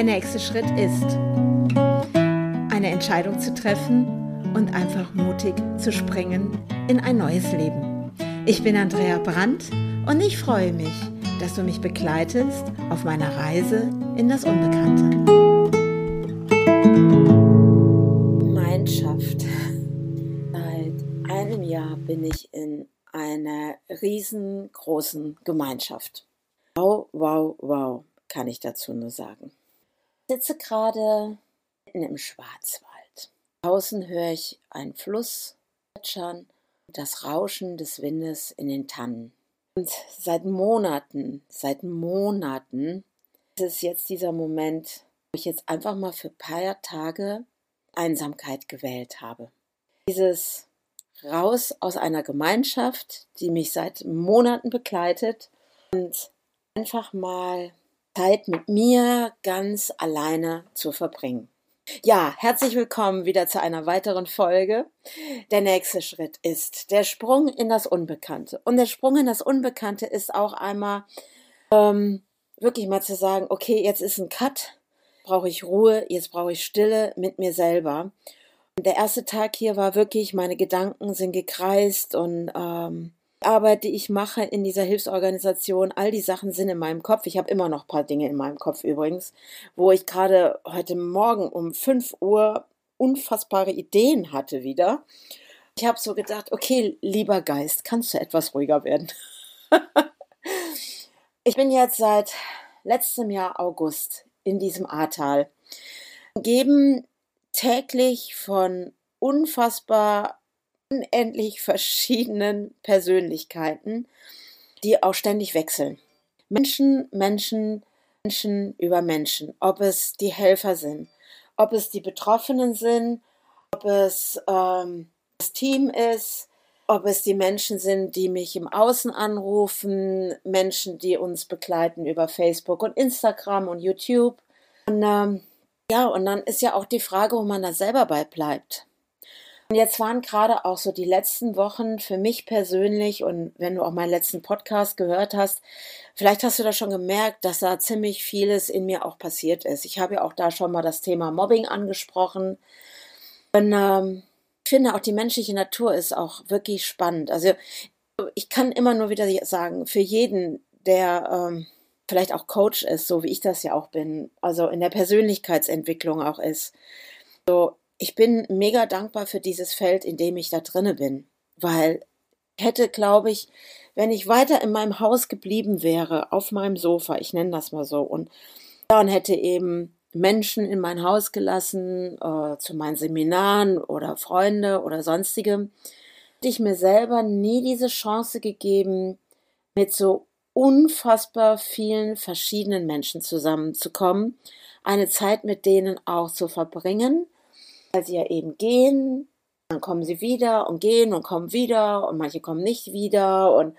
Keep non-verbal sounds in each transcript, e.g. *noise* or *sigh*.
Der nächste Schritt ist, eine Entscheidung zu treffen und einfach mutig zu springen in ein neues Leben. Ich bin Andrea Brandt und ich freue mich, dass du mich begleitest auf meiner Reise in das Unbekannte. Gemeinschaft. Seit einem Jahr bin ich in einer riesengroßen Gemeinschaft. Wow, wow, wow, kann ich dazu nur sagen. Sitze gerade mitten im Schwarzwald. Draußen höre ich einen Fluss plätschern, das Rauschen des Windes in den Tannen. Und seit Monaten, seit Monaten ist es jetzt dieser Moment, wo ich jetzt einfach mal für ein paar Tage Einsamkeit gewählt habe. Dieses raus aus einer Gemeinschaft, die mich seit Monaten begleitet und einfach mal Zeit mit mir ganz alleine zu verbringen. Ja, herzlich willkommen wieder zu einer weiteren Folge. Der nächste Schritt ist der Sprung in das Unbekannte. Und der Sprung in das Unbekannte ist auch einmal ähm, wirklich mal zu sagen, okay, jetzt ist ein Cut, brauche ich Ruhe, jetzt brauche ich Stille mit mir selber. Und der erste Tag hier war wirklich, meine Gedanken sind gekreist und ähm, Arbeit, die ich mache in dieser Hilfsorganisation, all die Sachen sind in meinem Kopf. Ich habe immer noch ein paar Dinge in meinem Kopf übrigens, wo ich gerade heute Morgen um 5 Uhr unfassbare Ideen hatte wieder. Ich habe so gedacht, okay, lieber Geist, kannst du etwas ruhiger werden? *laughs* ich bin jetzt seit letztem Jahr August in diesem Ahrtal, umgeben täglich von unfassbar unendlich verschiedenen Persönlichkeiten, die auch ständig wechseln. Menschen, Menschen, Menschen über Menschen. Ob es die Helfer sind, ob es die Betroffenen sind, ob es ähm, das Team ist, ob es die Menschen sind, die mich im Außen anrufen, Menschen, die uns begleiten über Facebook und Instagram und YouTube. Und ähm, ja, und dann ist ja auch die Frage, wo man da selber bei bleibt. Und jetzt waren gerade auch so die letzten Wochen für mich persönlich und wenn du auch meinen letzten Podcast gehört hast, vielleicht hast du da schon gemerkt, dass da ziemlich vieles in mir auch passiert ist. Ich habe ja auch da schon mal das Thema Mobbing angesprochen. Und ähm, ich finde auch die menschliche Natur ist auch wirklich spannend. Also ich kann immer nur wieder sagen, für jeden, der ähm, vielleicht auch Coach ist, so wie ich das ja auch bin, also in der Persönlichkeitsentwicklung auch ist, so ich bin mega dankbar für dieses Feld, in dem ich da drinne bin, weil hätte, glaube ich, wenn ich weiter in meinem Haus geblieben wäre, auf meinem Sofa, ich nenne das mal so, und dann hätte eben Menschen in mein Haus gelassen, äh, zu meinen Seminaren oder Freunde oder sonstige, hätte ich mir selber nie diese Chance gegeben, mit so unfassbar vielen verschiedenen Menschen zusammenzukommen, eine Zeit mit denen auch zu verbringen weil sie ja eben gehen, dann kommen sie wieder und gehen und kommen wieder und manche kommen nicht wieder und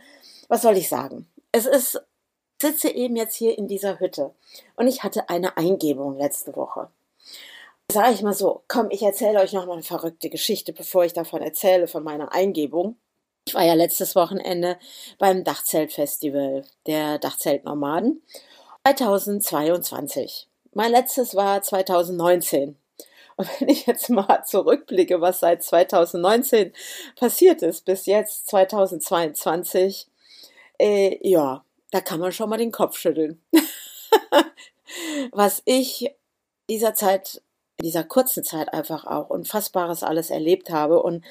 was soll ich sagen? Es ist, sitze eben jetzt hier in dieser Hütte und ich hatte eine Eingebung letzte Woche. Sage ich mal so, komm, ich erzähle euch noch mal eine verrückte Geschichte, bevor ich davon erzähle, von meiner Eingebung. Ich war ja letztes Wochenende beim Dachzeltfestival der Dachzeltnomaden 2022. Mein letztes war 2019. Und wenn ich jetzt mal zurückblicke, was seit 2019 passiert ist, bis jetzt 2022, äh, ja, da kann man schon mal den Kopf schütteln. *laughs* was ich dieser Zeit, dieser kurzen Zeit einfach auch Unfassbares alles erlebt habe. Und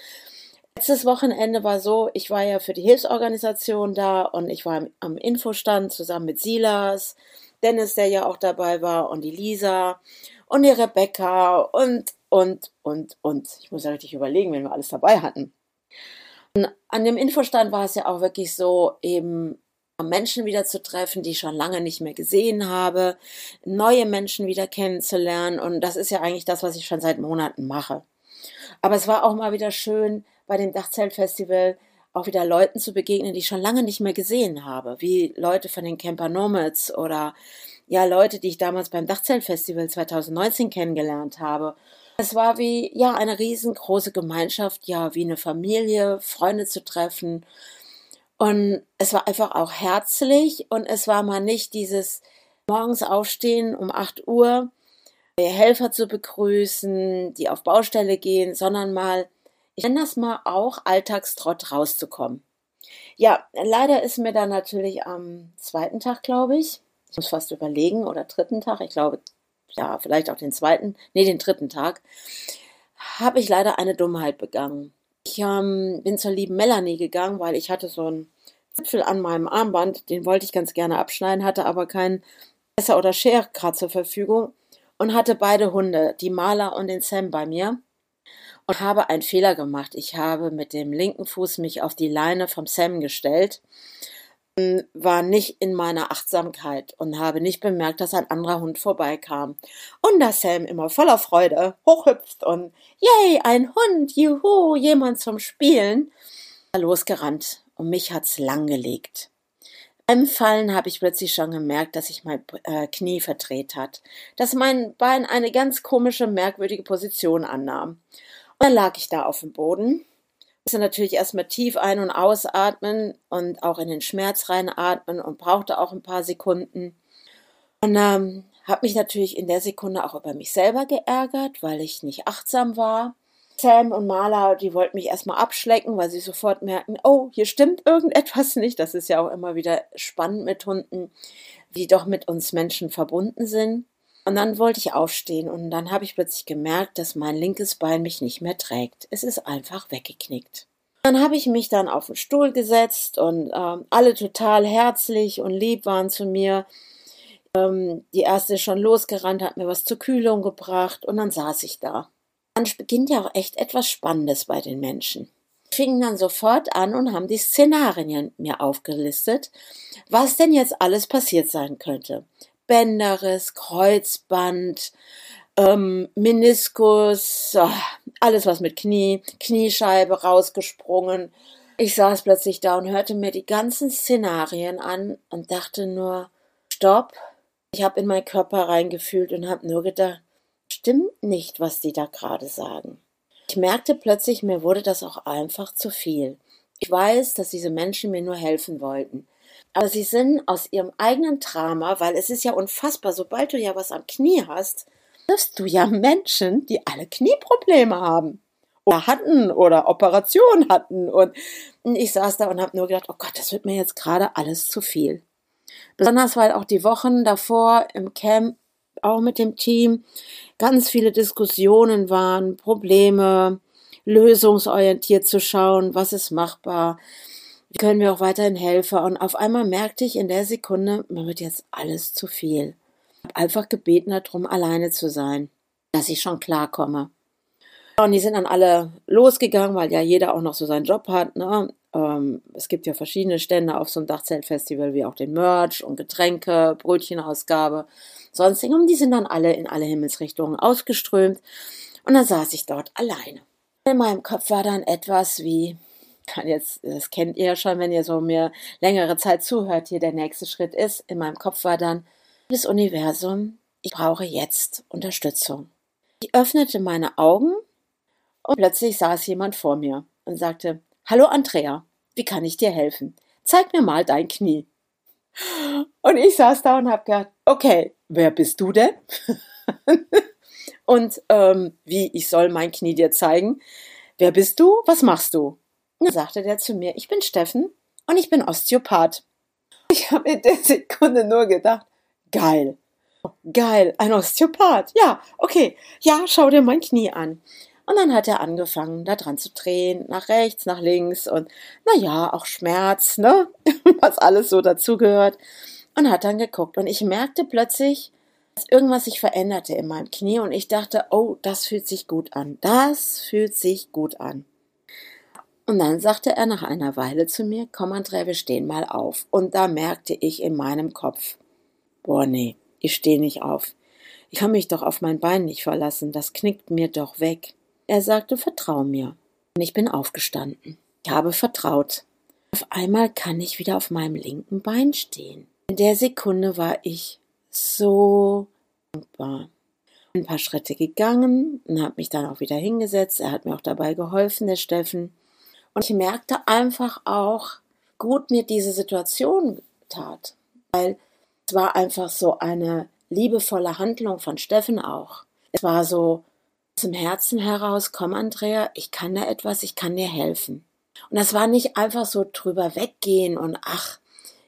letztes Wochenende war so, ich war ja für die Hilfsorganisation da und ich war am Infostand zusammen mit Silas, Dennis, der ja auch dabei war, und die Lisa und die Rebecca und, und, und, und. Ich muss ja richtig überlegen, wenn wir alles dabei hatten. Und an dem Infostand war es ja auch wirklich so, eben Menschen wieder zu treffen, die ich schon lange nicht mehr gesehen habe, neue Menschen wieder kennenzulernen. Und das ist ja eigentlich das, was ich schon seit Monaten mache. Aber es war auch mal wieder schön bei dem Dachzeltfestival auch wieder Leuten zu begegnen, die ich schon lange nicht mehr gesehen habe, wie Leute von den Camper Nomads oder ja Leute, die ich damals beim Dachzeltfestival 2019 kennengelernt habe. Es war wie ja eine riesengroße Gemeinschaft, ja wie eine Familie, Freunde zu treffen. Und es war einfach auch herzlich und es war mal nicht dieses morgens aufstehen um 8 Uhr Helfer zu begrüßen, die auf Baustelle gehen, sondern mal, ich nenne das mal auch Alltagstrott rauszukommen. Ja, leider ist mir dann natürlich am zweiten Tag, glaube ich, ich muss fast überlegen, oder dritten Tag, ich glaube, ja, vielleicht auch den zweiten, nee, den dritten Tag, habe ich leider eine Dummheit begangen. Ich ähm, bin zur lieben Melanie gegangen, weil ich hatte so einen Zipfel an meinem Armband, den wollte ich ganz gerne abschneiden, hatte aber kein Messer oder Schere gerade zur Verfügung und hatte beide Hunde, die Maler und den Sam bei mir und habe einen Fehler gemacht. Ich habe mit dem linken Fuß mich auf die Leine vom Sam gestellt, war nicht in meiner Achtsamkeit und habe nicht bemerkt, dass ein anderer Hund vorbeikam. Und da Sam immer voller Freude hochhüpft und yay, ein Hund, juhu, jemand zum Spielen, losgerannt und mich hat's langgelegt. Beim Fallen habe ich plötzlich schon gemerkt, dass sich mein äh, Knie verdreht hat, dass mein Bein eine ganz komische, merkwürdige Position annahm. Und dann lag ich da auf dem Boden, musste natürlich erstmal tief ein- und ausatmen und auch in den Schmerz reinatmen und brauchte auch ein paar Sekunden. Und ähm, habe mich natürlich in der Sekunde auch über mich selber geärgert, weil ich nicht achtsam war. Sam und Marla, die wollten mich erstmal abschlecken, weil sie sofort merken, oh, hier stimmt irgendetwas nicht. Das ist ja auch immer wieder spannend mit Hunden, die doch mit uns Menschen verbunden sind. Und dann wollte ich aufstehen und dann habe ich plötzlich gemerkt, dass mein linkes Bein mich nicht mehr trägt. Es ist einfach weggeknickt. Dann habe ich mich dann auf den Stuhl gesetzt und ähm, alle total herzlich und lieb waren zu mir. Ähm, die erste ist schon losgerannt, hat mir was zur Kühlung gebracht und dann saß ich da dann beginnt ja auch echt etwas Spannendes bei den Menschen. Die fingen dann sofort an und haben die Szenarien mir aufgelistet, was denn jetzt alles passiert sein könnte. Bänderriss, Kreuzband, ähm, Meniskus, oh, alles was mit Knie, Kniescheibe rausgesprungen. Ich saß plötzlich da und hörte mir die ganzen Szenarien an und dachte nur, stopp. Ich habe in meinen Körper reingefühlt und habe nur gedacht, stimmt nicht, was die da gerade sagen. Ich merkte plötzlich, mir wurde das auch einfach zu viel. Ich weiß, dass diese Menschen mir nur helfen wollten. Aber sie sind aus ihrem eigenen Drama, weil es ist ja unfassbar, sobald du ja was am Knie hast, triffst du ja Menschen, die alle Knieprobleme haben oder hatten oder Operationen hatten. Und ich saß da und habe nur gedacht, oh Gott, das wird mir jetzt gerade alles zu viel. Besonders weil auch die Wochen davor im Camp auch mit dem Team ganz viele Diskussionen waren, Probleme, lösungsorientiert zu schauen, was ist machbar, können wir auch weiterhin helfen. Und auf einmal merkte ich in der Sekunde, mir wird jetzt alles zu viel. Ich habe einfach gebeten darum, alleine zu sein, dass ich schon klarkomme. Und die sind dann alle losgegangen, weil ja jeder auch noch so seinen Job hat. Ne? Ähm, es gibt ja verschiedene Stände auf so einem Dachzeltfestival, wie auch den Merch und Getränke, Brötchenausgabe, sonstigen. Und die sind dann alle in alle Himmelsrichtungen ausgeströmt. Und dann saß ich dort alleine. In meinem Kopf war dann etwas wie, jetzt, das kennt ihr ja schon, wenn ihr so mir längere Zeit zuhört, hier der nächste Schritt ist. In meinem Kopf war dann, das Universum, ich brauche jetzt Unterstützung. Ich öffnete meine Augen und plötzlich saß jemand vor mir und sagte, Hallo Andrea, wie kann ich dir helfen? Zeig mir mal dein Knie. Und ich saß da und habe gedacht, okay, wer bist du denn? *laughs* und ähm, wie, ich soll mein Knie dir zeigen? Wer bist du? Was machst du? Sagte der zu mir, ich bin Steffen und ich bin Osteopath. Ich habe in der Sekunde nur gedacht, geil, geil, ein Osteopath. Ja, okay, ja, schau dir mein Knie an. Und dann hat er angefangen, da dran zu drehen, nach rechts, nach links und naja, auch Schmerz, ne? *laughs* Was alles so dazugehört. Und hat dann geguckt. Und ich merkte plötzlich, dass irgendwas sich veränderte in meinem Knie und ich dachte, oh, das fühlt sich gut an. Das fühlt sich gut an. Und dann sagte er nach einer Weile zu mir, komm André, wir stehen mal auf. Und da merkte ich in meinem Kopf, boah, nee, ich stehe nicht auf. Ich kann mich doch auf mein Bein nicht verlassen, das knickt mir doch weg. Er sagte, vertrau mir. Und ich bin aufgestanden. Ich habe vertraut. Auf einmal kann ich wieder auf meinem linken Bein stehen. In der Sekunde war ich so dankbar. Ein paar Schritte gegangen und habe mich dann auch wieder hingesetzt. Er hat mir auch dabei geholfen, der Steffen. Und ich merkte einfach auch, gut mir diese Situation tat. Weil es war einfach so eine liebevolle Handlung von Steffen auch. Es war so aus dem Herzen heraus, komm Andrea, ich kann da etwas, ich kann dir helfen. Und das war nicht einfach so drüber weggehen und ach,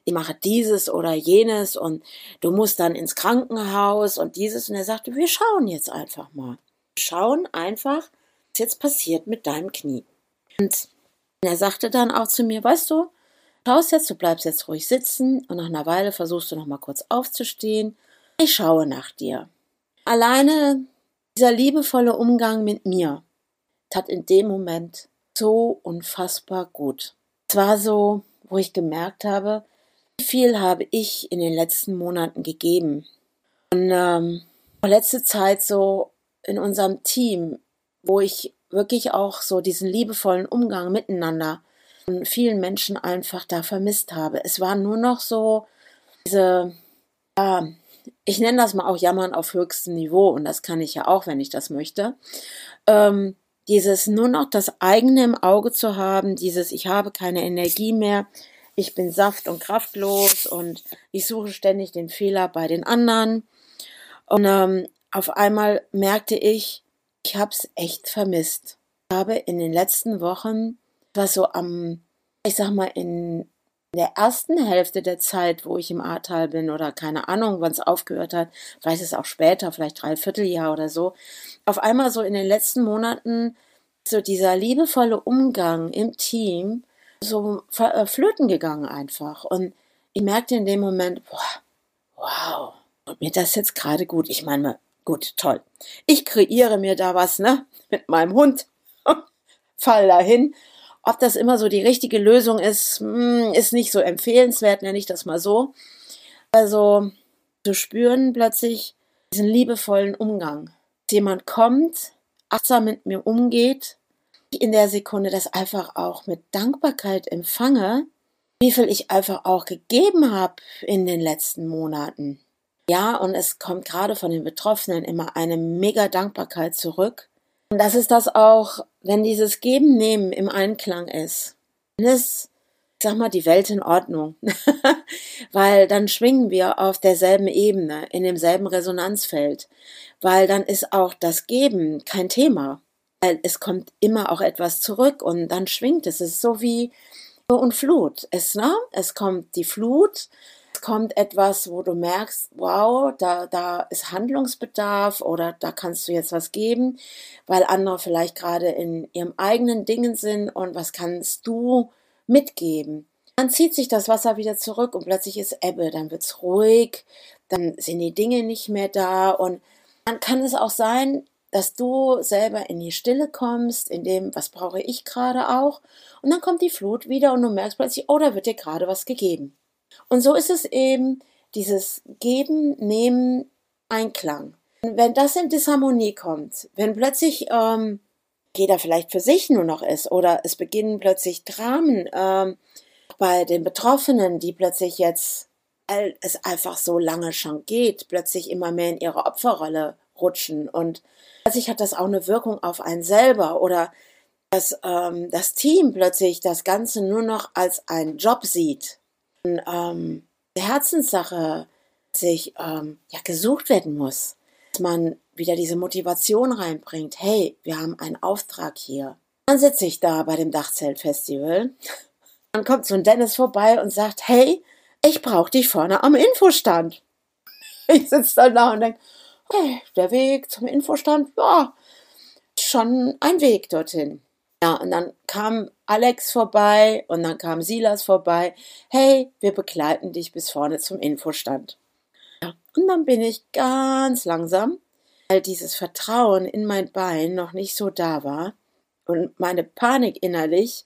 ich mache dieses oder jenes und du musst dann ins Krankenhaus und dieses. Und er sagte, wir schauen jetzt einfach mal. Wir schauen einfach, was jetzt passiert mit deinem Knie. Und er sagte dann auch zu mir, weißt du, schaust jetzt, du bleibst jetzt ruhig sitzen und nach einer Weile versuchst du noch mal kurz aufzustehen. Ich schaue nach dir. Alleine dieser liebevolle Umgang mit mir tat in dem Moment so unfassbar gut. Es war so, wo ich gemerkt habe, wie viel habe ich in den letzten Monaten gegeben. Und ähm, letzte Zeit so in unserem Team, wo ich wirklich auch so diesen liebevollen Umgang miteinander von vielen Menschen einfach da vermisst habe. Es war nur noch so diese, ja, ich nenne das mal auch Jammern auf höchstem Niveau und das kann ich ja auch, wenn ich das möchte. Ähm, dieses nur noch das eigene im Auge zu haben, dieses ich habe keine Energie mehr, ich bin saft- und kraftlos und ich suche ständig den Fehler bei den anderen. Und ähm, auf einmal merkte ich, ich habe es echt vermisst. Ich habe in den letzten Wochen, was so am, ich sag mal, in der ersten Hälfte der Zeit, wo ich im Ahrtal bin oder keine Ahnung, wann es aufgehört hat, vielleicht ist es auch später, vielleicht dreiviertel Jahr oder so, auf einmal so in den letzten Monaten so dieser liebevolle Umgang im Team so äh, flöten gegangen einfach. Und ich merkte in dem Moment, boah, wow, und mir das jetzt gerade gut. Ich meine, gut, toll. Ich kreiere mir da was, ne, mit meinem Hund, *laughs* fall dahin. Ob das immer so die richtige Lösung ist, hm, ist nicht so empfehlenswert, nenne ich das mal so. Also zu spüren plötzlich diesen liebevollen Umgang. Jemand kommt, achtsam mit mir umgeht, in der Sekunde das einfach auch mit Dankbarkeit empfange, wie viel ich einfach auch gegeben habe in den letzten Monaten. Ja, und es kommt gerade von den Betroffenen immer eine mega Dankbarkeit zurück. Und das ist das auch, wenn dieses Geben-Nehmen im Einklang ist. Dann ist, ich sag mal, die Welt in Ordnung. *laughs* Weil dann schwingen wir auf derselben Ebene, in demselben Resonanzfeld. Weil dann ist auch das Geben kein Thema es kommt immer auch etwas zurück und dann schwingt es. Es ist so wie und Flut. Es, ne? es kommt die Flut, kommt etwas, wo du merkst, wow, da, da ist Handlungsbedarf oder da kannst du jetzt was geben, weil andere vielleicht gerade in ihrem eigenen Dingen sind und was kannst du mitgeben. Dann zieht sich das Wasser wieder zurück und plötzlich ist Ebbe, dann wird es ruhig, dann sind die Dinge nicht mehr da und dann kann es auch sein, dass du selber in die Stille kommst, in dem, was brauche ich gerade auch. Und dann kommt die Flut wieder und du merkst plötzlich, oh, da wird dir gerade was gegeben. Und so ist es eben dieses Geben, Nehmen, Einklang. Wenn das in Disharmonie kommt, wenn plötzlich ähm, jeder vielleicht für sich nur noch ist oder es beginnen plötzlich Dramen ähm, bei den Betroffenen, die plötzlich jetzt, es einfach so lange schon geht, plötzlich immer mehr in ihre Opferrolle rutschen und Plötzlich hat das auch eine Wirkung auf einen selber oder dass ähm, das Team plötzlich das Ganze nur noch als einen Job sieht. Ähm, Herzenssache sich ähm, ja gesucht werden muss, dass man wieder diese Motivation reinbringt. Hey, wir haben einen Auftrag hier. Dann sitze ich da bei dem Dachzeltfestival. Dann kommt so ein Dennis vorbei und sagt, hey, ich brauche dich vorne am Infostand. Ich sitze dann da und denke, okay, der Weg zum Infostand, ja, schon ein Weg dorthin. Ja, und dann kam Alex vorbei und dann kam Silas vorbei. Hey, wir begleiten dich bis vorne zum Infostand. Ja, und dann bin ich ganz langsam, weil dieses Vertrauen in mein Bein noch nicht so da war und meine Panik innerlich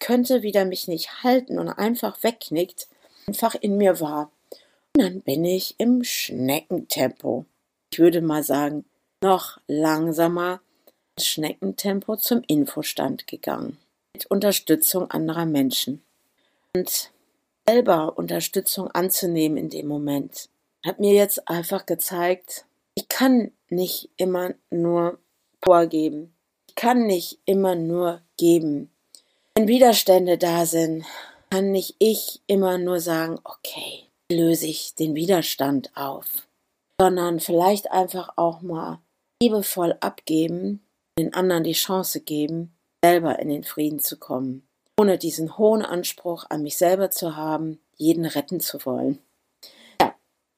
könnte wieder mich nicht halten und einfach wegknickt, einfach in mir war. Und dann bin ich im Schneckentempo ich würde mal sagen, noch langsamer Schneckentempo zum Infostand gegangen. Mit Unterstützung anderer Menschen. Und selber Unterstützung anzunehmen in dem Moment, hat mir jetzt einfach gezeigt, ich kann nicht immer nur Power geben. Ich kann nicht immer nur geben. Wenn Widerstände da sind, kann nicht ich immer nur sagen, okay, löse ich den Widerstand auf sondern vielleicht einfach auch mal liebevoll abgeben, den anderen die Chance geben, selber in den Frieden zu kommen, ohne diesen hohen Anspruch an mich selber zu haben, jeden retten zu wollen. Ja,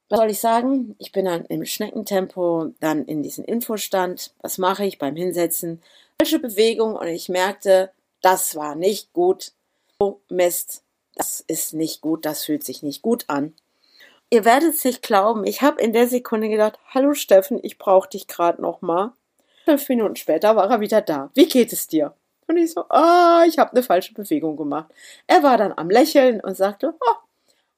was soll ich sagen? Ich bin dann im Schneckentempo dann in diesen Infostand. Was mache ich beim Hinsetzen? Falsche Bewegung und ich merkte, das war nicht gut. Oh Mist, das ist nicht gut, das fühlt sich nicht gut an. Ihr werdet es nicht glauben, ich habe in der Sekunde gedacht, hallo Steffen, ich brauche dich gerade noch mal. Fünf Minuten später war er wieder da. Wie geht es dir? Und ich so, ah, ich habe eine falsche Bewegung gemacht. Er war dann am Lächeln und sagte, oh,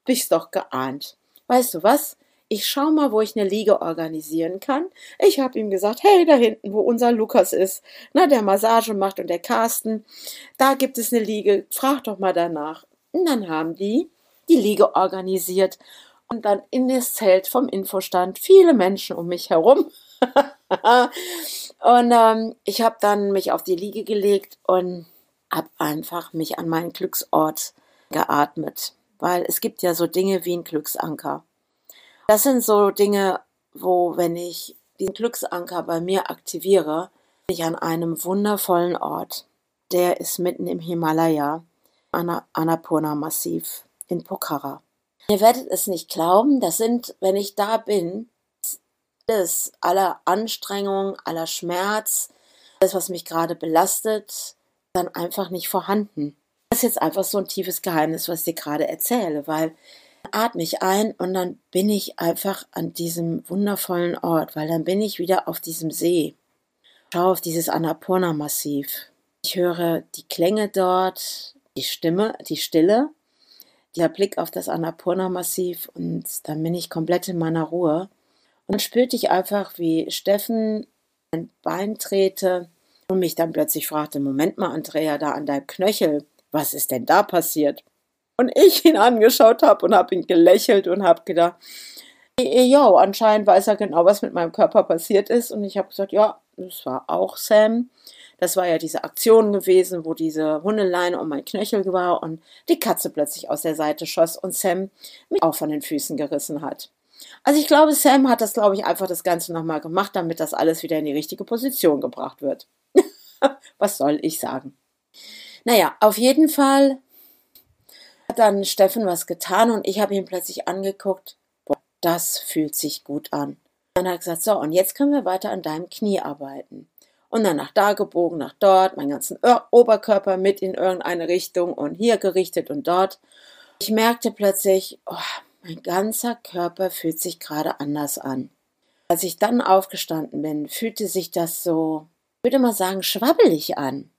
ich's doch geahnt. Weißt du was? Ich schau mal, wo ich eine Liege organisieren kann. Ich habe ihm gesagt, hey, da hinten, wo unser Lukas ist, na, der Massage macht und der Carsten, da gibt es eine Liege, frag doch mal danach. Und dann haben die die Liege organisiert und dann in das Zelt vom Infostand viele Menschen um mich herum. *laughs* *laughs* und ähm, ich habe dann mich auf die Liege gelegt und habe einfach mich an meinen Glücksort geatmet, weil es gibt ja so Dinge wie ein Glücksanker. Das sind so Dinge, wo wenn ich den Glücksanker bei mir aktiviere, bin ich an einem wundervollen Ort. Der ist mitten im Himalaya, Annapurna-Massiv in Pokhara. Ihr werdet es nicht glauben, das sind, wenn ich da bin, alles, aller Anstrengung, aller Schmerz, alles, was mich gerade belastet, dann einfach nicht vorhanden. Das ist jetzt einfach so ein tiefes Geheimnis, was ich dir gerade erzähle, weil atme ich ein und dann bin ich einfach an diesem wundervollen Ort, weil dann bin ich wieder auf diesem See. Schau auf dieses Annapurna-Massiv. Ich höre die Klänge dort, die Stimme, die Stille, der Blick auf das Annapurna-Massiv und dann bin ich komplett in meiner Ruhe. Und spürte ich einfach, wie Steffen ein Bein trete und mich dann plötzlich fragte, Moment mal, Andrea, da an deinem Knöchel, was ist denn da passiert? Und ich *laughs* ihn angeschaut habe und habe ihn gelächelt und habe gedacht, jo, anscheinend weiß er genau, was mit meinem Körper passiert ist. Und ich habe gesagt, ja, das war auch Sam. Das war ja diese Aktion gewesen, wo diese Hundeleine um mein Knöchel war und die Katze plötzlich aus der Seite schoss und Sam mich auch von den Füßen gerissen hat. Also ich glaube, Sam hat das, glaube ich, einfach das Ganze nochmal gemacht, damit das alles wieder in die richtige Position gebracht wird. *laughs* Was soll ich sagen? Naja, auf jeden Fall hat dann Steffen was getan und ich habe ihn plötzlich angeguckt. Boah, das fühlt sich gut an. Dann hat er gesagt, so, und jetzt können wir weiter an deinem Knie arbeiten und dann nach da gebogen, nach dort, meinen ganzen Oberkörper mit in irgendeine Richtung und hier gerichtet und dort. Ich merkte plötzlich, oh, mein ganzer Körper fühlt sich gerade anders an. Als ich dann aufgestanden bin, fühlte sich das so, ich würde mal sagen, schwabbelig an.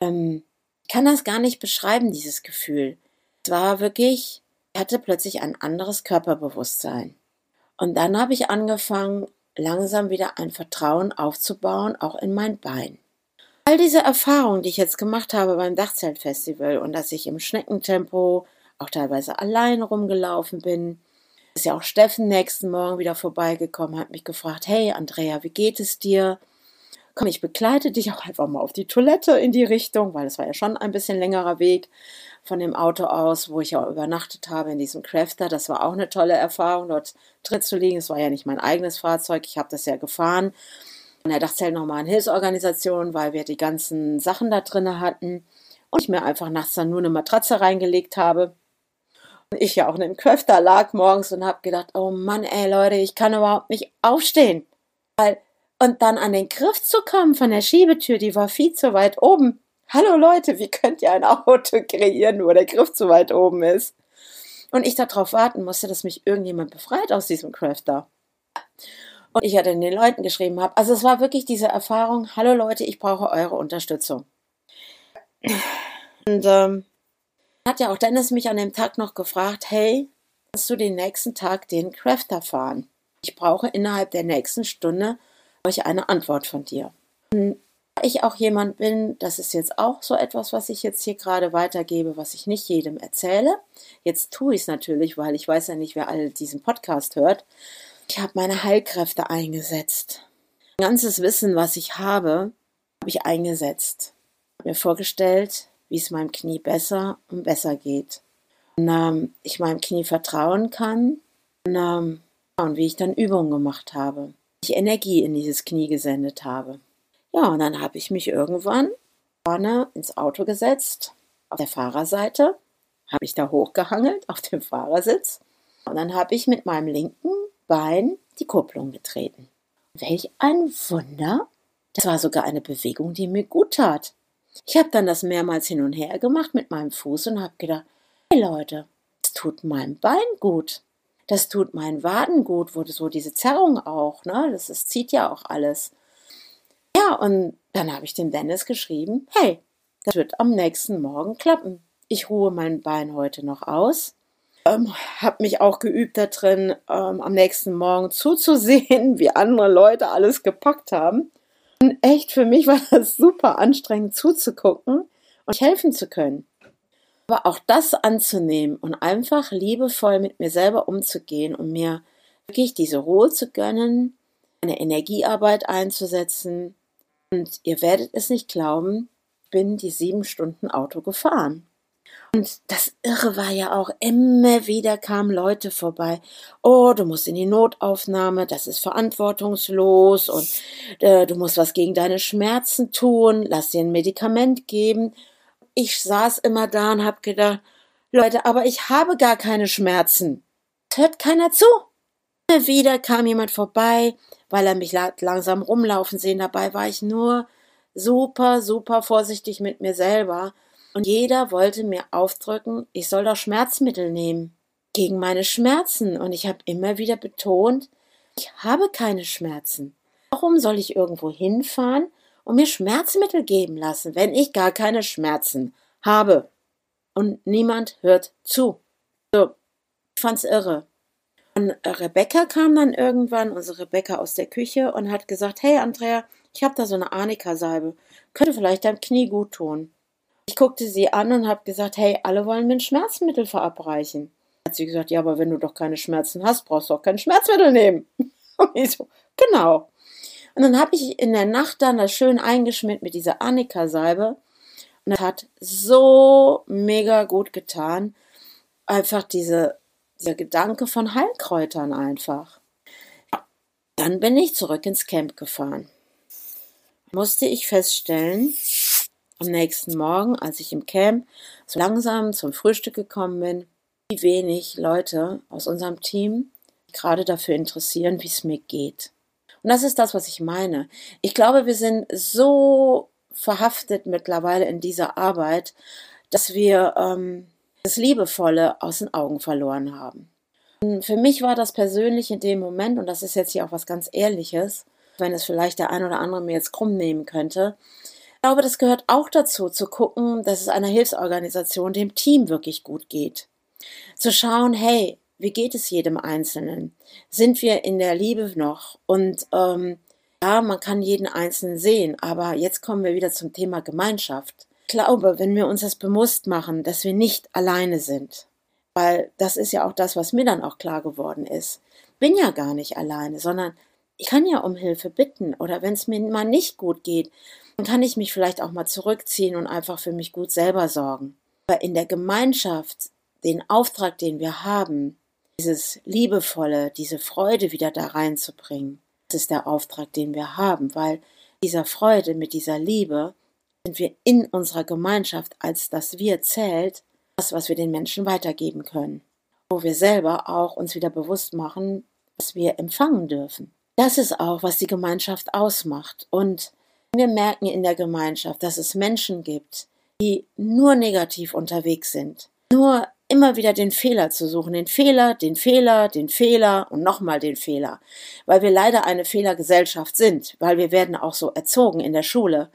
Ähm, ich kann das gar nicht beschreiben, dieses Gefühl. Es war wirklich, ich hatte plötzlich ein anderes Körperbewusstsein. Und dann habe ich angefangen, langsam wieder ein Vertrauen aufzubauen, auch in mein Bein. All diese Erfahrungen, die ich jetzt gemacht habe beim Dachzeltfestival und dass ich im Schneckentempo auch teilweise allein rumgelaufen bin, ist ja auch Steffen nächsten Morgen wieder vorbeigekommen, hat mich gefragt, hey Andrea, wie geht es dir? Komm, ich begleite dich auch einfach mal auf die Toilette in die Richtung, weil es war ja schon ein bisschen längerer Weg von dem Auto aus, wo ich ja übernachtet habe in diesem Crafter. Das war auch eine tolle Erfahrung, dort drin zu liegen. Es war ja nicht mein eigenes Fahrzeug, ich habe das ja gefahren. Und er dachte nochmal an Hilfsorganisationen, weil wir die ganzen Sachen da drin hatten. Und ich mir einfach nachts dann nur eine Matratze reingelegt habe. Ich ja auch in dem Köfter lag morgens und habe gedacht, oh Mann, ey Leute, ich kann überhaupt nicht aufstehen. Und dann an den Griff zu kommen von der Schiebetür, die war viel zu weit oben. Hallo Leute, wie könnt ihr ein Auto kreieren, wo der Griff zu weit oben ist? Und ich darauf warten musste, dass mich irgendjemand befreit aus diesem Crafter. Und ich hatte den Leuten geschrieben habe. Also es war wirklich diese Erfahrung, hallo Leute, ich brauche eure Unterstützung. Und ähm, hat ja auch Dennis mich an dem Tag noch gefragt, hey, kannst du den nächsten Tag den Crafter fahren? Ich brauche innerhalb der nächsten Stunde euch eine Antwort von dir. Und ich auch jemand bin, das ist jetzt auch so etwas, was ich jetzt hier gerade weitergebe, was ich nicht jedem erzähle. Jetzt tue ich es natürlich, weil ich weiß ja nicht, wer all diesen Podcast hört. Ich habe meine Heilkräfte eingesetzt. Mein ganzes Wissen, was ich habe, habe ich eingesetzt. Ich habe mir vorgestellt, wie es meinem Knie besser und besser geht. Und ähm, ich meinem Knie vertrauen kann und, ähm, und wie ich dann Übungen gemacht habe. ich Energie in dieses Knie gesendet habe. Ja, und dann habe ich mich irgendwann vorne ins Auto gesetzt, auf der Fahrerseite, habe ich da hochgehangelt auf dem Fahrersitz und dann habe ich mit meinem linken Bein die Kupplung getreten. Welch ein Wunder! Das war sogar eine Bewegung, die mir gut tat. Ich habe dann das mehrmals hin und her gemacht mit meinem Fuß und habe gedacht, hey Leute, das tut meinem Bein gut. Das tut meinen Waden gut, wurde so diese Zerrung auch, ne? Das, das zieht ja auch alles. Ja, und dann habe ich dem Dennis geschrieben, hey, das wird am nächsten Morgen klappen. Ich ruhe mein Bein heute noch aus. Ähm, habe mich auch geübt da drin, ähm, am nächsten Morgen zuzusehen, *laughs* wie andere Leute alles gepackt haben. Und echt, für mich war das super anstrengend zuzugucken und helfen zu können. Aber auch das anzunehmen und einfach liebevoll mit mir selber umzugehen und mir wirklich diese Ruhe zu gönnen, eine Energiearbeit einzusetzen. Und ihr werdet es nicht glauben, bin die sieben Stunden Auto gefahren. Und das Irre war ja auch, immer wieder kamen Leute vorbei. Oh, du musst in die Notaufnahme, das ist verantwortungslos und äh, du musst was gegen deine Schmerzen tun, lass dir ein Medikament geben ich saß immer da und habe gedacht, Leute, aber ich habe gar keine Schmerzen. Es hört keiner zu. Immer wieder kam jemand vorbei, weil er mich langsam rumlaufen sehen. Dabei war ich nur super, super vorsichtig mit mir selber. Und jeder wollte mir aufdrücken, ich soll doch Schmerzmittel nehmen. Gegen meine Schmerzen. Und ich habe immer wieder betont, ich habe keine Schmerzen. Warum soll ich irgendwo hinfahren und mir Schmerzmittel geben lassen, wenn ich gar keine Schmerzen habe. Und niemand hört zu. So, ich fand's irre. Und Rebecca kam dann irgendwann, unsere Rebecca aus der Küche, und hat gesagt, hey Andrea, ich habe da so eine Arnika-Salbe. Könnte vielleicht deinem Knie gut tun. Ich guckte sie an und habe gesagt, hey, alle wollen mir ein Schmerzmittel verabreichen. Hat sie gesagt, ja, aber wenn du doch keine Schmerzen hast, brauchst du auch kein Schmerzmittel nehmen. *laughs* Und ich so, genau. Und dann habe ich in der Nacht dann das schön eingeschmiert mit dieser Annika-Salbe. Und das hat so mega gut getan. Einfach diese, dieser Gedanke von Heilkräutern einfach. Dann bin ich zurück ins Camp gefahren. Musste ich feststellen, am nächsten Morgen, als ich im Camp so langsam zum Frühstück gekommen bin, wie wenig Leute aus unserem Team gerade dafür interessieren, wie es mir geht. Und das ist das, was ich meine. Ich glaube, wir sind so verhaftet mittlerweile in dieser Arbeit, dass wir ähm, das Liebevolle aus den Augen verloren haben. Und für mich war das persönlich in dem Moment, und das ist jetzt hier auch was ganz Ehrliches, wenn es vielleicht der ein oder andere mir jetzt krumm nehmen könnte, glaube, das gehört auch dazu, zu gucken, dass es einer Hilfsorganisation, dem Team wirklich gut geht. Zu schauen, hey, wie geht es jedem Einzelnen? Sind wir in der Liebe noch? Und ähm, ja, man kann jeden Einzelnen sehen, aber jetzt kommen wir wieder zum Thema Gemeinschaft. Ich glaube, wenn wir uns das bewusst machen, dass wir nicht alleine sind, weil das ist ja auch das, was mir dann auch klar geworden ist. Bin ja gar nicht alleine, sondern ich kann ja um Hilfe bitten oder wenn es mir mal nicht gut geht, dann kann ich mich vielleicht auch mal zurückziehen und einfach für mich gut selber sorgen. Aber in der Gemeinschaft, den Auftrag, den wir haben, dieses Liebevolle, diese Freude wieder da reinzubringen. Das ist der Auftrag, den wir haben, weil dieser Freude, mit dieser Liebe sind wir in unserer Gemeinschaft, als das wir zählt, das, was wir den Menschen weitergeben können. Wo wir selber auch uns wieder bewusst machen, was wir empfangen dürfen. Das ist auch, was die Gemeinschaft ausmacht. Und wir merken in der Gemeinschaft, dass es Menschen gibt, die nur negativ unterwegs sind, nur immer wieder den Fehler zu suchen, den Fehler, den Fehler, den Fehler und nochmal den Fehler, weil wir leider eine Fehlergesellschaft sind, weil wir werden auch so erzogen in der Schule,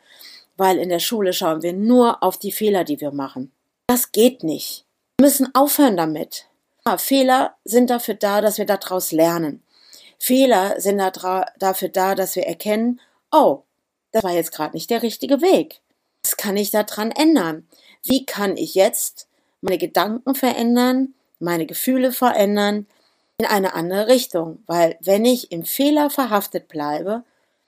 weil in der Schule schauen wir nur auf die Fehler, die wir machen. Das geht nicht. Wir müssen aufhören damit. Ja, Fehler sind dafür da, dass wir daraus lernen. Fehler sind da dafür da, dass wir erkennen, oh, das war jetzt gerade nicht der richtige Weg. Was kann ich daran ändern? Wie kann ich jetzt meine Gedanken verändern, meine Gefühle verändern in eine andere Richtung, weil wenn ich im Fehler verhaftet bleibe,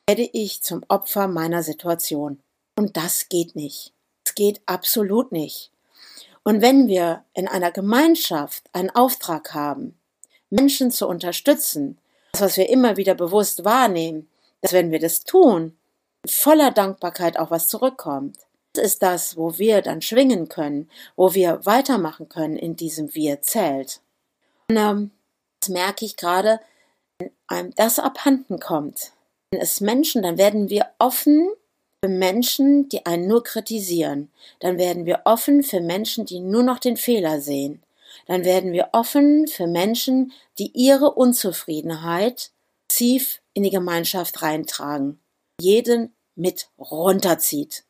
werde ich zum Opfer meiner Situation. Und das geht nicht. Das geht absolut nicht. Und wenn wir in einer Gemeinschaft einen Auftrag haben, Menschen zu unterstützen, das, was wir immer wieder bewusst wahrnehmen, dass wenn wir das tun, voller Dankbarkeit auch was zurückkommt. Das ist das, wo wir dann schwingen können, wo wir weitermachen können in diesem Wir zählt. Und ähm, das merke ich gerade, wenn einem das abhanden kommt. Wenn es Menschen, dann werden wir offen für Menschen, die einen nur kritisieren. Dann werden wir offen für Menschen, die nur noch den Fehler sehen. Dann werden wir offen für Menschen, die ihre Unzufriedenheit tief in die Gemeinschaft reintragen. Jeden mit runterzieht.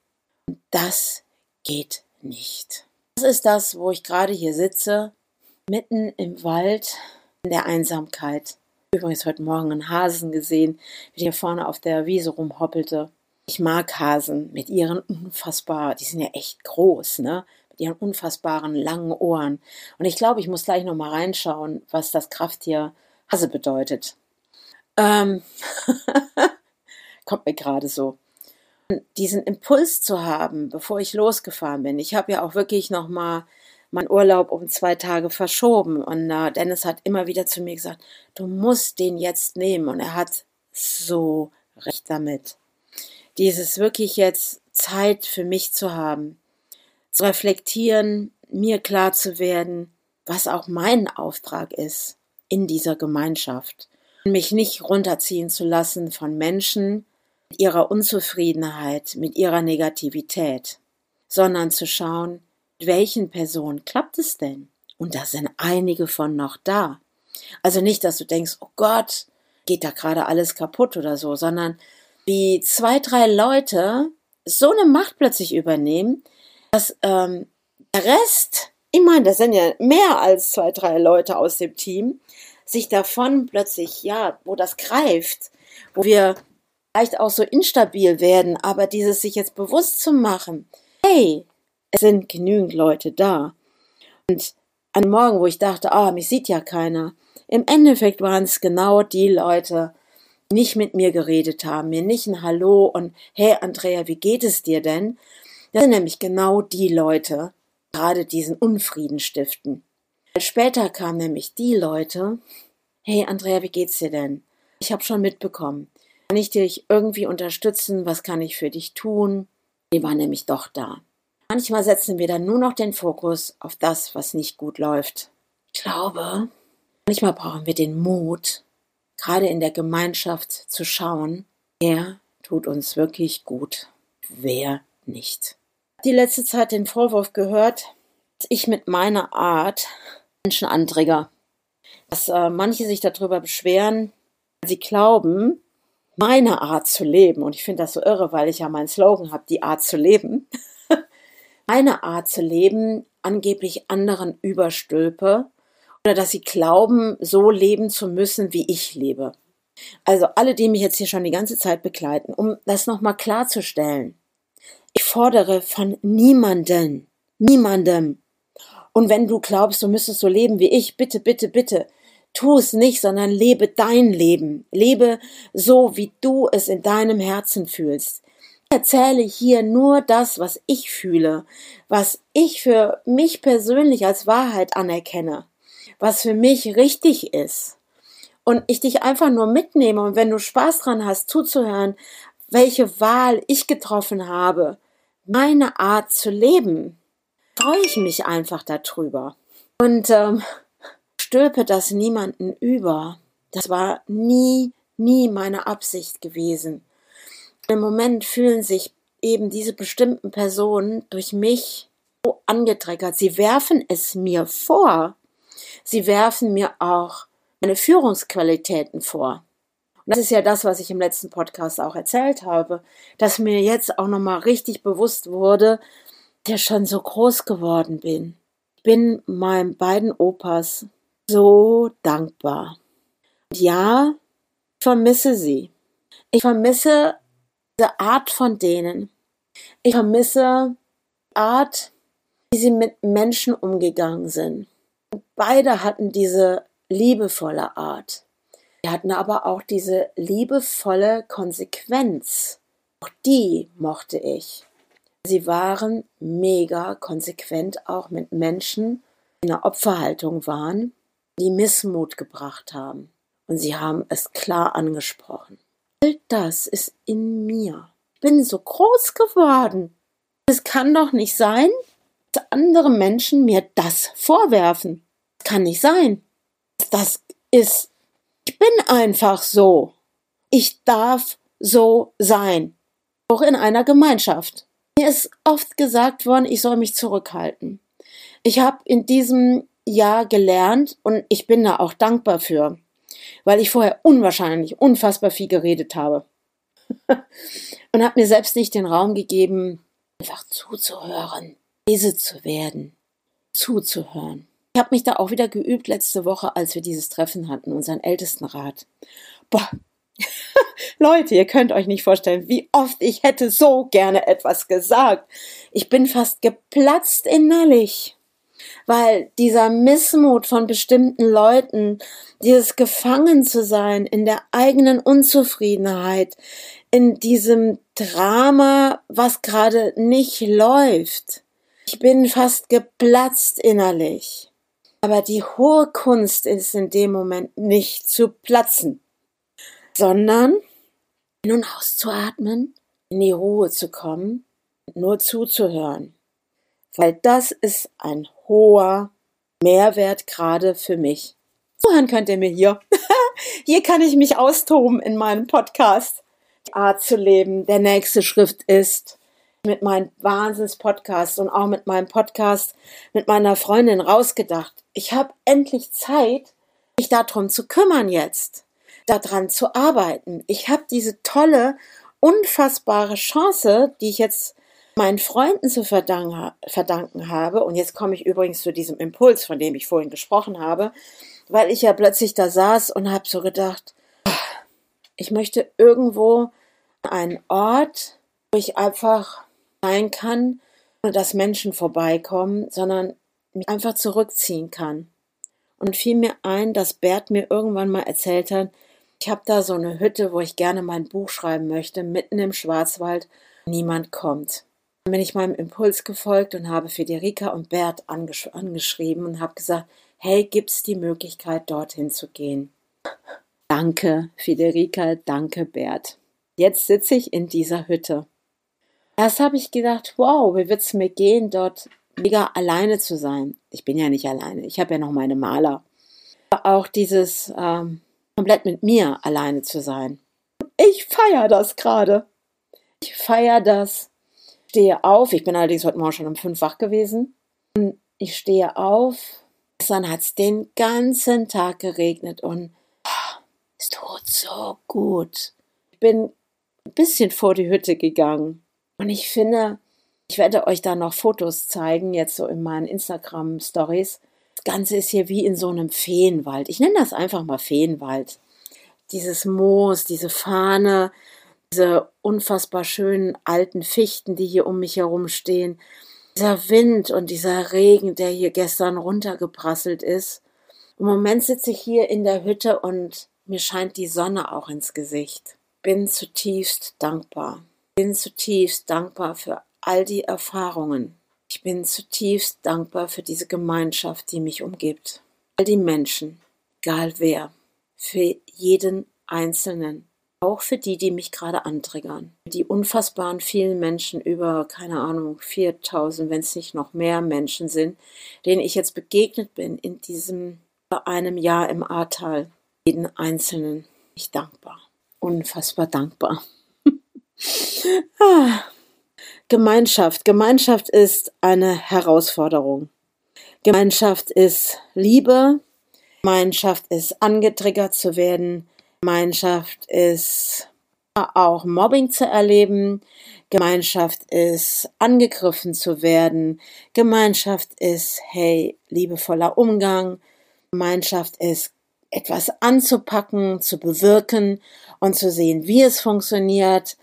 Und das geht nicht. Das ist das, wo ich gerade hier sitze, mitten im Wald, in der Einsamkeit. Übrigens heute Morgen einen Hasen gesehen, wie der vorne auf der Wiese rumhoppelte. Ich mag Hasen mit ihren unfassbar, die sind ja echt groß, ne? Mit ihren unfassbaren langen Ohren. Und ich glaube, ich muss gleich noch mal reinschauen, was das Krafttier Hase bedeutet. Ähm, *laughs* kommt mir gerade so diesen Impuls zu haben, bevor ich losgefahren bin. Ich habe ja auch wirklich noch mal meinen Urlaub um zwei Tage verschoben und äh, Dennis hat immer wieder zu mir gesagt, du musst den jetzt nehmen und er hat so recht damit. Dieses wirklich jetzt Zeit für mich zu haben, zu reflektieren, mir klar zu werden, was auch mein Auftrag ist in dieser Gemeinschaft. Mich nicht runterziehen zu lassen von Menschen, ihrer Unzufriedenheit, mit ihrer Negativität, sondern zu schauen, mit welchen Personen klappt es denn? Und da sind einige von noch da. Also nicht, dass du denkst, oh Gott, geht da gerade alles kaputt oder so, sondern wie zwei, drei Leute so eine Macht plötzlich übernehmen, dass ähm, der Rest, ich meine, das sind ja mehr als zwei, drei Leute aus dem Team, sich davon plötzlich, ja, wo das greift, wo wir vielleicht auch so instabil werden, aber dieses sich jetzt bewusst zu machen, hey, es sind genügend Leute da. Und an Morgen, wo ich dachte, ah, oh, mich sieht ja keiner, im Endeffekt waren es genau die Leute, die nicht mit mir geredet haben, mir nicht ein Hallo und hey Andrea, wie geht es dir denn? Das sind nämlich genau die Leute, gerade diesen Unfrieden stiften. Später kamen nämlich die Leute, hey Andrea, wie geht's dir denn? Ich habe schon mitbekommen. Kann ich dich irgendwie unterstützen? Was kann ich für dich tun? Die war nämlich doch da. Manchmal setzen wir dann nur noch den Fokus auf das, was nicht gut läuft. Ich glaube, manchmal brauchen wir den Mut, gerade in der Gemeinschaft zu schauen, wer tut uns wirklich gut, wer nicht. Die letzte Zeit den Vorwurf gehört, dass ich mit meiner Art Menschen antrigger. Dass äh, manche sich darüber beschweren, weil sie glauben, meine Art zu leben, und ich finde das so irre, weil ich ja meinen Slogan habe, die Art zu leben, *laughs* meine Art zu leben angeblich anderen überstülpe oder dass sie glauben, so leben zu müssen, wie ich lebe. Also alle, die mich jetzt hier schon die ganze Zeit begleiten, um das nochmal klarzustellen. Ich fordere von niemanden, niemandem. Und wenn du glaubst, du müsstest so leben wie ich, bitte, bitte, bitte, Tu es nicht, sondern lebe dein Leben. Lebe so, wie du es in deinem Herzen fühlst. Ich erzähle hier nur das, was ich fühle, was ich für mich persönlich als Wahrheit anerkenne, was für mich richtig ist. Und ich dich einfach nur mitnehme und wenn du Spaß dran hast, zuzuhören, welche Wahl ich getroffen habe, meine Art zu leben, freue ich mich einfach darüber. Und ähm, stülpe das niemanden über. Das war nie, nie meine Absicht gewesen. Im Moment fühlen sich eben diese bestimmten Personen durch mich so angetreckert. Sie werfen es mir vor. Sie werfen mir auch meine Führungsqualitäten vor. Und das ist ja das, was ich im letzten Podcast auch erzählt habe, dass mir jetzt auch nochmal richtig bewusst wurde, ich schon so groß geworden bin. Ich bin meinen beiden Opas so dankbar. Ja, ich vermisse sie. Ich vermisse diese Art von denen. Ich vermisse die Art, wie sie mit Menschen umgegangen sind. Und beide hatten diese liebevolle Art. Sie hatten aber auch diese liebevolle Konsequenz. Auch die mochte ich. Sie waren mega konsequent auch mit Menschen, die in der Opferhaltung waren die Missmut gebracht haben. Und sie haben es klar angesprochen. All das ist in mir. Ich bin so groß geworden. Es kann doch nicht sein, dass andere Menschen mir das vorwerfen. Das kann nicht sein. Das ist, ich bin einfach so. Ich darf so sein. Auch in einer Gemeinschaft. Mir ist oft gesagt worden, ich soll mich zurückhalten. Ich habe in diesem Jahr gelernt und ich bin da auch dankbar für, weil ich vorher unwahrscheinlich, unfassbar viel geredet habe. *laughs* und habe mir selbst nicht den Raum gegeben, einfach zuzuhören, leise zu werden, zuzuhören. Ich habe mich da auch wieder geübt letzte Woche, als wir dieses Treffen hatten, unseren Ältestenrat. Boah, *laughs* Leute, ihr könnt euch nicht vorstellen, wie oft ich hätte so gerne etwas gesagt. Ich bin fast geplatzt innerlich, weil dieser Missmut von bestimmten Leuten, dieses Gefangen zu sein in der eigenen Unzufriedenheit, in diesem Drama, was gerade nicht läuft. Ich bin fast geplatzt innerlich. Aber die hohe Kunst ist in dem Moment nicht zu platzen sondern nun auszuatmen, in die Ruhe zu kommen, nur zuzuhören. Weil das ist ein hoher Mehrwert gerade für mich. Zuhören könnt ihr mir hier. *laughs* hier kann ich mich austoben in meinem Podcast. Die Art zu leben. Der nächste Schrift ist mit meinem Wahnsinns-Podcast und auch mit meinem Podcast mit meiner Freundin rausgedacht. Ich habe endlich Zeit, mich darum zu kümmern jetzt daran zu arbeiten. Ich habe diese tolle, unfassbare Chance, die ich jetzt meinen Freunden zu verdanken habe. Und jetzt komme ich übrigens zu diesem Impuls, von dem ich vorhin gesprochen habe, weil ich ja plötzlich da saß und habe so gedacht, ich möchte irgendwo einen Ort, wo ich einfach sein kann, ohne dass Menschen vorbeikommen, sondern mich einfach zurückziehen kann. Und fiel mir ein, dass Bert mir irgendwann mal erzählt hat, ich habe da so eine Hütte, wo ich gerne mein Buch schreiben möchte, mitten im Schwarzwald. Niemand kommt. Bin ich meinem Impuls gefolgt und habe Federica und Bert angesch angeschrieben und habe gesagt, hey, gibt's die Möglichkeit, dorthin zu gehen? Danke, Federica, danke, Bert. Jetzt sitze ich in dieser Hütte. Erst habe ich gedacht, wow, wie wird's mir gehen, dort mega alleine zu sein? Ich bin ja nicht alleine, ich habe ja noch meine Maler. Auch dieses ähm, komplett mit mir alleine zu sein. Ich feiere das gerade. Ich feiere das. Stehe auf. Ich bin allerdings heute Morgen schon um fünf wach gewesen. Ich stehe auf. Dann hat es den ganzen Tag geregnet und oh, es tut so gut. Ich bin ein bisschen vor die Hütte gegangen und ich finde, ich werde euch da noch Fotos zeigen, jetzt so in meinen Instagram-Stories. Ganze ist hier wie in so einem Feenwald. Ich nenne das einfach mal Feenwald. Dieses Moos, diese Fahne, diese unfassbar schönen alten Fichten, die hier um mich herum stehen, dieser Wind und dieser Regen, der hier gestern runtergeprasselt ist. Im Moment sitze ich hier in der Hütte und mir scheint die Sonne auch ins Gesicht. Bin zutiefst dankbar. Bin zutiefst dankbar für all die Erfahrungen, ich bin zutiefst dankbar für diese Gemeinschaft, die mich umgibt. All die Menschen, egal wer, für jeden Einzelnen, auch für die, die mich gerade antriggern. Die unfassbaren vielen Menschen, über, keine Ahnung, 4000, wenn es nicht noch mehr Menschen sind, denen ich jetzt begegnet bin in diesem einem Jahr im Ahrtal. Jeden Einzelnen ich dankbar. Unfassbar dankbar. *laughs* ah. Gemeinschaft. Gemeinschaft ist eine Herausforderung. Gemeinschaft ist Liebe. Gemeinschaft ist angetriggert zu werden. Gemeinschaft ist auch Mobbing zu erleben. Gemeinschaft ist angegriffen zu werden. Gemeinschaft ist, hey, liebevoller Umgang. Gemeinschaft ist etwas anzupacken, zu bewirken und zu sehen, wie es funktioniert.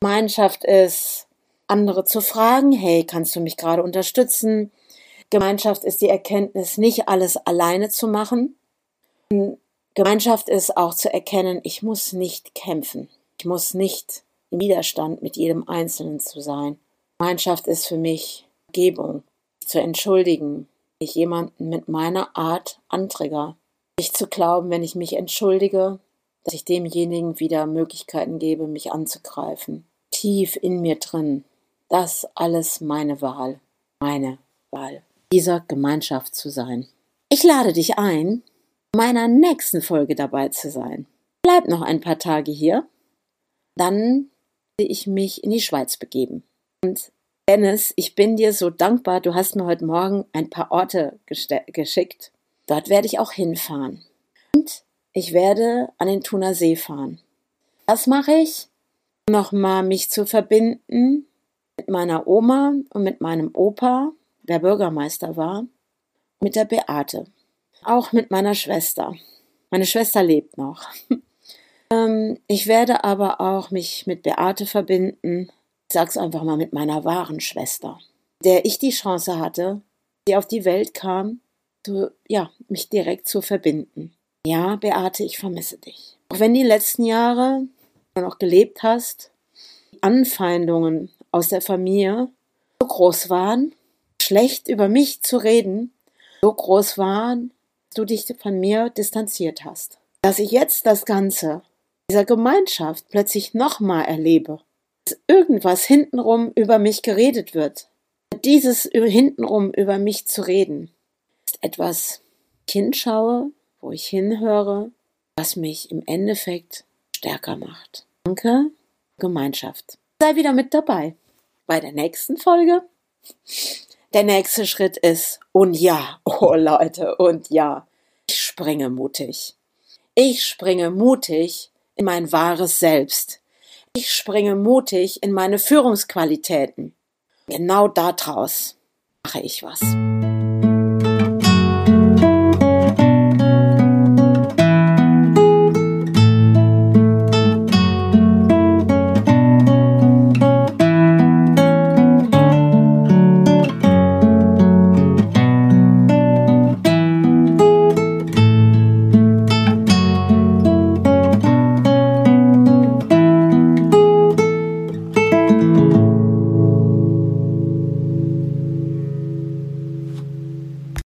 Gemeinschaft ist andere zu fragen, hey, kannst du mich gerade unterstützen? Gemeinschaft ist die Erkenntnis, nicht alles alleine zu machen. Gemeinschaft ist auch zu erkennen, ich muss nicht kämpfen. Ich muss nicht im Widerstand mit jedem Einzelnen zu sein. Gemeinschaft ist für mich Gebung, zu entschuldigen, ich jemanden mit meiner Art antrigger. Nicht zu glauben, wenn ich mich entschuldige, dass ich demjenigen wieder Möglichkeiten gebe, mich anzugreifen. Tief in mir drin. Das alles meine Wahl. Meine Wahl. Dieser Gemeinschaft zu sein. Ich lade dich ein, meiner nächsten Folge dabei zu sein. Bleib noch ein paar Tage hier. Dann will ich mich in die Schweiz begeben. Und Dennis, ich bin dir so dankbar, du hast mir heute Morgen ein paar Orte geschickt. Dort werde ich auch hinfahren. Und ich werde an den Thuner See fahren. Das mache ich, um nochmal mich zu verbinden mit meiner Oma und mit meinem Opa, der Bürgermeister war, mit der Beate. Auch mit meiner Schwester. Meine Schwester lebt noch. *laughs* ähm, ich werde aber auch mich mit Beate verbinden. Ich sag's einfach mal mit meiner wahren Schwester, der ich die Chance hatte, die auf die Welt kam, zu, ja, mich direkt zu verbinden. Ja, Beate, ich vermisse dich. Auch wenn die letzten Jahre du noch gelebt hast, die Anfeindungen aus der Familie so groß waren, schlecht über mich zu reden, so groß waren, du dich von mir distanziert hast. Dass ich jetzt das Ganze dieser Gemeinschaft plötzlich nochmal erlebe, dass irgendwas hintenrum über mich geredet wird. Dieses hintenrum über mich zu reden, ist etwas, ich hinschaue, wo ich hinhöre, was mich im Endeffekt stärker macht. Danke, Gemeinschaft. Sei wieder mit dabei bei der nächsten Folge. Der nächste Schritt ist, und ja, *laughs* oh Leute, und ja, ich springe mutig. Ich springe mutig in mein wahres Selbst. Ich springe mutig in meine Führungsqualitäten. Genau daraus mache ich was.